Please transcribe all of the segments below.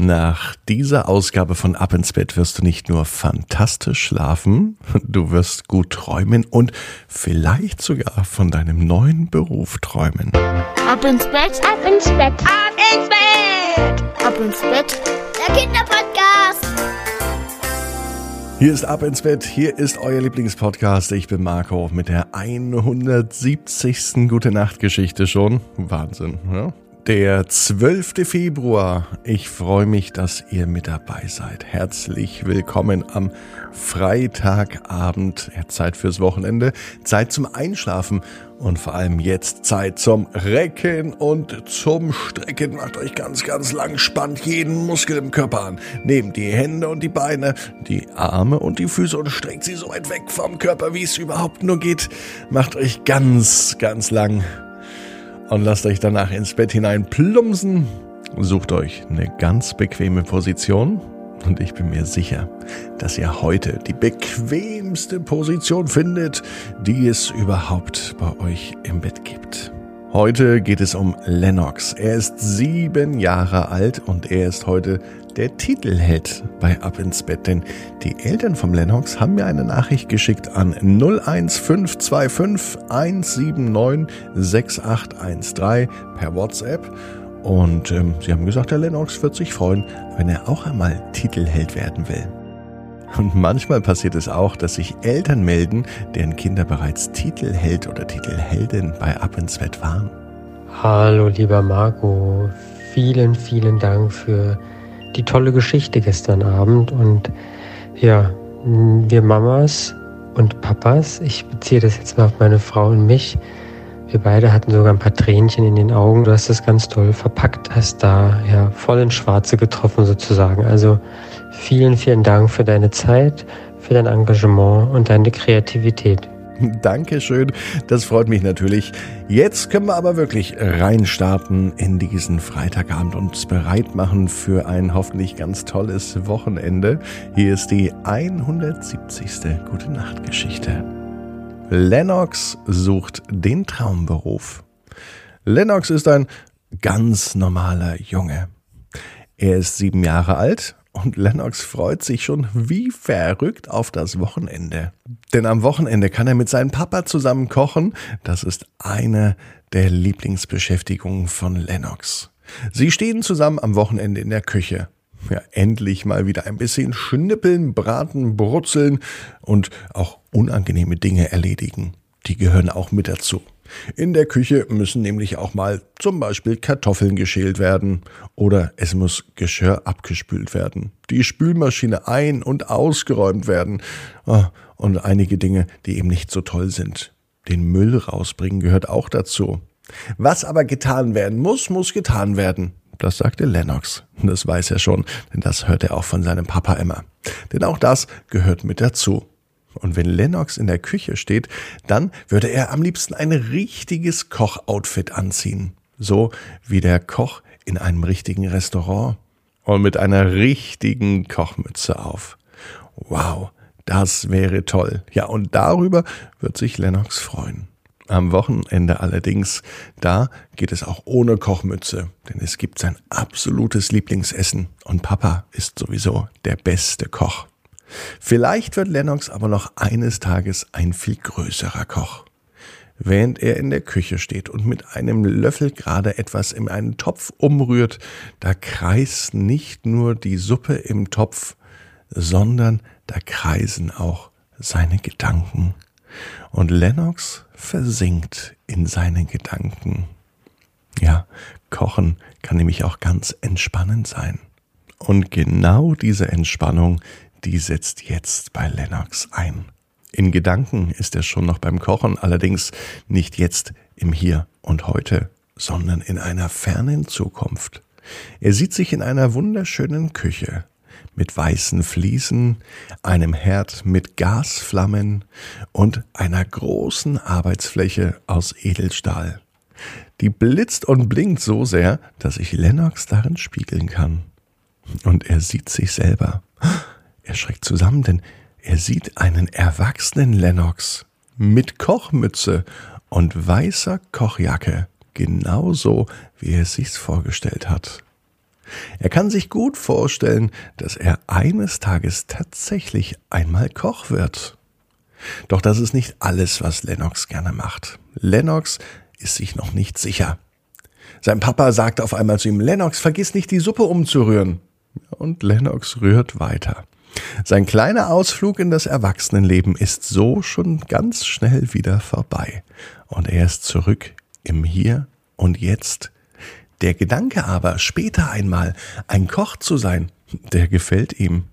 Nach dieser Ausgabe von Ab ins Bett wirst du nicht nur fantastisch schlafen, du wirst gut träumen und vielleicht sogar von deinem neuen Beruf träumen. Ab ins Bett, ab ins Bett, ab ins Bett, ab ins Bett, der Kinderpodcast. Hier ist Ab ins Bett, hier ist euer Lieblingspodcast. Ich bin Marco mit der 170. Gute Nacht Geschichte schon. Wahnsinn, ja? Der 12. Februar. Ich freue mich, dass ihr mit dabei seid. Herzlich willkommen am Freitagabend. Zeit fürs Wochenende, Zeit zum Einschlafen und vor allem jetzt Zeit zum Recken und zum Strecken. Macht euch ganz, ganz lang, spannt jeden Muskel im Körper an. Nehmt die Hände und die Beine, die Arme und die Füße und streckt sie so weit weg vom Körper, wie es überhaupt nur geht. Macht euch ganz, ganz lang und lasst euch danach ins Bett hinein plumpsen. Sucht euch eine ganz bequeme Position und ich bin mir sicher, dass ihr heute die bequemste Position findet, die es überhaupt bei euch im Bett gibt. Heute geht es um Lennox. Er ist sieben Jahre alt und er ist heute der Titelheld bei Ab ins Bett. Denn die Eltern vom Lennox haben mir eine Nachricht geschickt an 01525 179 6813 per WhatsApp. Und ähm, sie haben gesagt, der Lennox wird sich freuen, wenn er auch einmal Titelheld werden will. Und manchmal passiert es auch, dass sich Eltern melden, deren Kinder bereits Titelheld oder Titelheldin bei Ab ins Bett waren. Hallo lieber Marco, vielen, vielen Dank für die tolle Geschichte gestern Abend. Und ja, wir Mamas und Papas, ich beziehe das jetzt mal auf meine Frau und mich, wir beide hatten sogar ein paar Tränchen in den Augen. Du hast das ganz toll verpackt, hast da ja voll ins Schwarze getroffen sozusagen. Also vielen, vielen Dank für deine Zeit, für dein Engagement und deine Kreativität. Dankeschön, das freut mich natürlich. Jetzt können wir aber wirklich reinstarten in diesen Freitagabend und uns bereit machen für ein hoffentlich ganz tolles Wochenende. Hier ist die 170. Gute Nacht Geschichte. Lennox sucht den Traumberuf. Lennox ist ein ganz normaler Junge. Er ist sieben Jahre alt und Lennox freut sich schon wie verrückt auf das Wochenende. Denn am Wochenende kann er mit seinem Papa zusammen kochen. Das ist eine der Lieblingsbeschäftigungen von Lennox. Sie stehen zusammen am Wochenende in der Küche. Ja, endlich mal wieder ein bisschen schnippeln, braten, brutzeln und auch unangenehme Dinge erledigen. Die gehören auch mit dazu. In der Küche müssen nämlich auch mal zum Beispiel Kartoffeln geschält werden oder es muss Geschirr abgespült werden, die Spülmaschine ein- und ausgeräumt werden ah, und einige Dinge, die eben nicht so toll sind. Den Müll rausbringen gehört auch dazu. Was aber getan werden muss, muss getan werden. Das sagte Lennox. Das weiß er schon, denn das hört er auch von seinem Papa immer. Denn auch das gehört mit dazu. Und wenn Lennox in der Küche steht, dann würde er am liebsten ein richtiges Kochoutfit anziehen. So wie der Koch in einem richtigen Restaurant. Und mit einer richtigen Kochmütze auf. Wow, das wäre toll. Ja, und darüber wird sich Lennox freuen. Am Wochenende allerdings, da geht es auch ohne Kochmütze, denn es gibt sein absolutes Lieblingsessen und Papa ist sowieso der beste Koch. Vielleicht wird Lennox aber noch eines Tages ein viel größerer Koch. Während er in der Küche steht und mit einem Löffel gerade etwas in einen Topf umrührt, da kreist nicht nur die Suppe im Topf, sondern da kreisen auch seine Gedanken. Und Lennox versinkt in seinen Gedanken. Ja, Kochen kann nämlich auch ganz entspannend sein. Und genau diese Entspannung, die setzt jetzt bei Lennox ein. In Gedanken ist er schon noch beim Kochen, allerdings nicht jetzt im Hier und heute, sondern in einer fernen Zukunft. Er sieht sich in einer wunderschönen Küche mit weißen Fliesen, einem Herd mit Gasflammen und einer großen Arbeitsfläche aus Edelstahl. Die blitzt und blinkt so sehr, dass sich Lennox darin spiegeln kann. Und er sieht sich selber. Er schreckt zusammen, denn er sieht einen erwachsenen Lennox mit Kochmütze und weißer Kochjacke, genauso wie er es sich vorgestellt hat. Er kann sich gut vorstellen, dass er eines Tages tatsächlich einmal Koch wird. Doch das ist nicht alles, was Lennox gerne macht. Lennox ist sich noch nicht sicher. Sein Papa sagt auf einmal zu ihm, Lennox, vergiss nicht die Suppe umzurühren. Und Lennox rührt weiter. Sein kleiner Ausflug in das Erwachsenenleben ist so schon ganz schnell wieder vorbei. Und er ist zurück im Hier und Jetzt. Der Gedanke aber, später einmal ein Koch zu sein, der gefällt ihm.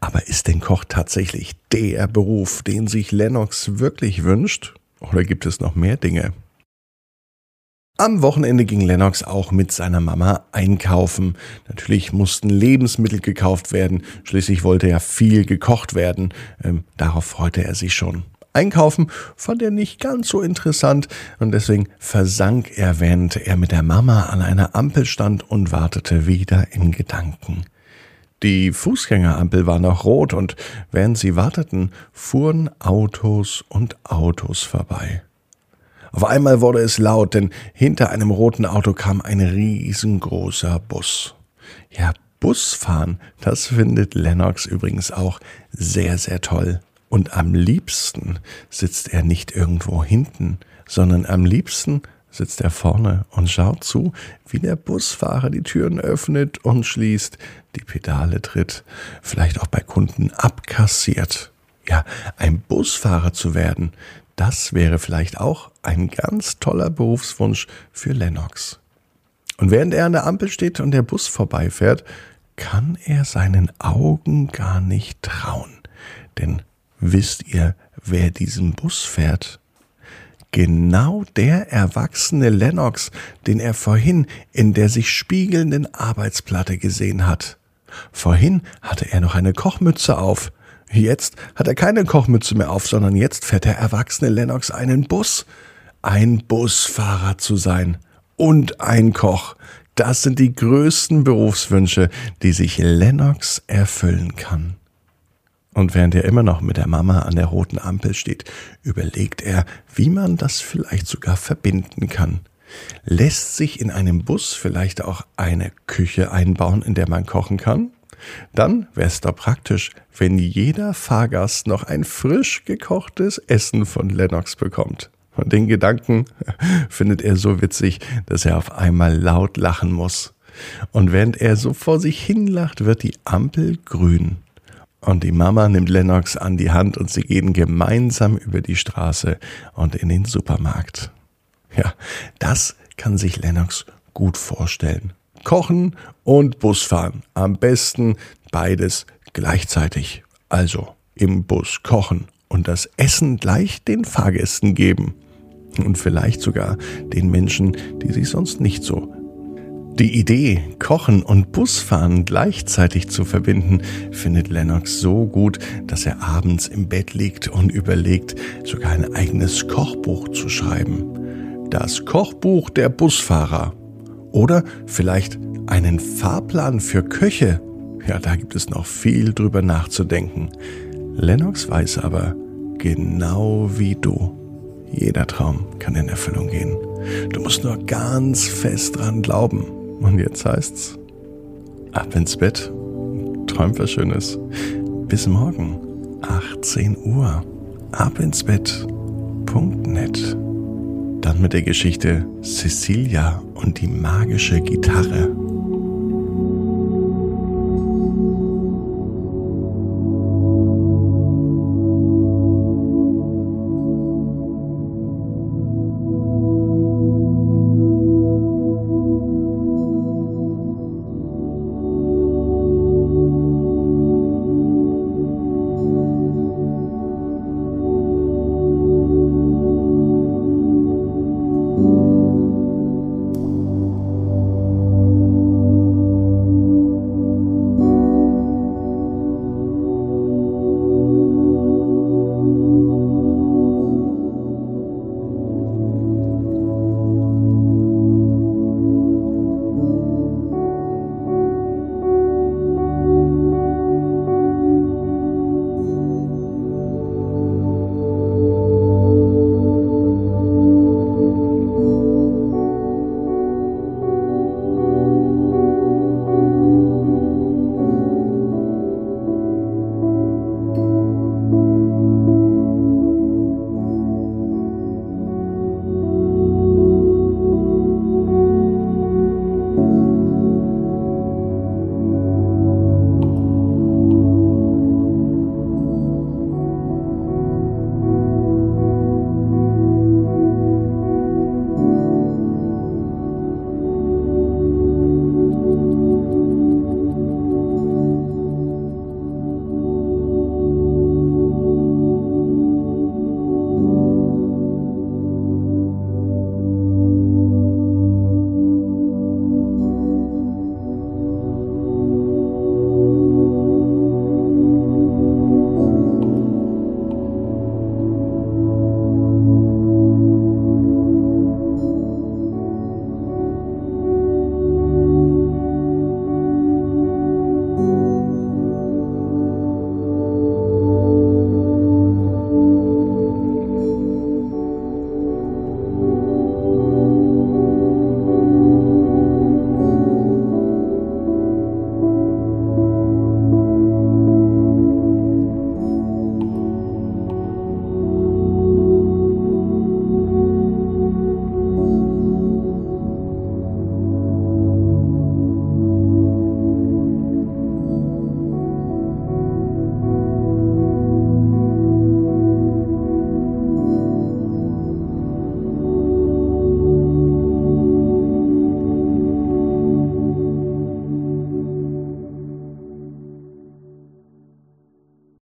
Aber ist denn Koch tatsächlich der Beruf, den sich Lennox wirklich wünscht? Oder gibt es noch mehr Dinge? Am Wochenende ging Lennox auch mit seiner Mama einkaufen. Natürlich mussten Lebensmittel gekauft werden. Schließlich wollte ja viel gekocht werden. Ähm, darauf freute er sich schon. Einkaufen fand er nicht ganz so interessant und deswegen versank er, während er mit der Mama an einer Ampel stand und wartete wieder in Gedanken. Die Fußgängerampel war noch rot und während sie warteten, fuhren Autos und Autos vorbei. Auf einmal wurde es laut, denn hinter einem roten Auto kam ein riesengroßer Bus. Ja, Busfahren, das findet Lennox übrigens auch sehr, sehr toll. Und am liebsten sitzt er nicht irgendwo hinten, sondern am liebsten sitzt er vorne und schaut zu, wie der Busfahrer die Türen öffnet und schließt, die Pedale tritt, vielleicht auch bei Kunden abkassiert. Ja, ein Busfahrer zu werden, das wäre vielleicht auch ein ganz toller Berufswunsch für Lennox. Und während er an der Ampel steht und der Bus vorbeifährt, kann er seinen Augen gar nicht trauen. Denn wisst ihr, wer diesen Bus fährt? Genau der erwachsene Lennox, den er vorhin in der sich spiegelnden Arbeitsplatte gesehen hat. Vorhin hatte er noch eine Kochmütze auf, Jetzt hat er keine Kochmütze mehr auf, sondern jetzt fährt der erwachsene Lennox einen Bus. Ein Busfahrer zu sein und ein Koch. Das sind die größten Berufswünsche, die sich Lennox erfüllen kann. Und während er immer noch mit der Mama an der roten Ampel steht, überlegt er, wie man das vielleicht sogar verbinden kann. Lässt sich in einem Bus vielleicht auch eine Küche einbauen, in der man kochen kann? Dann wäre es doch praktisch, wenn jeder Fahrgast noch ein frisch gekochtes Essen von Lennox bekommt. Und den Gedanken findet er so witzig, dass er auf einmal laut lachen muss. Und während er so vor sich hinlacht, wird die Ampel grün. Und die Mama nimmt Lennox an die Hand und sie gehen gemeinsam über die Straße und in den Supermarkt. Ja, das kann sich Lennox gut vorstellen. Kochen und Busfahren. Am besten beides gleichzeitig. Also im Bus kochen und das Essen gleich den Fahrgästen geben. Und vielleicht sogar den Menschen, die sich sonst nicht so. Die Idee, Kochen und Busfahren gleichzeitig zu verbinden, findet Lennox so gut, dass er abends im Bett liegt und überlegt, sogar ein eigenes Kochbuch zu schreiben. Das Kochbuch der Busfahrer. Oder vielleicht einen Fahrplan für Köche. Ja, da gibt es noch viel drüber nachzudenken. Lennox weiß aber, genau wie du, jeder Traum kann in Erfüllung gehen. Du musst nur ganz fest dran glauben. Und jetzt heißt's, ab ins Bett, träum was Schönes. Bis morgen, 18 Uhr, ab ins Bett.net. Dann mit der Geschichte Cecilia und die magische Gitarre.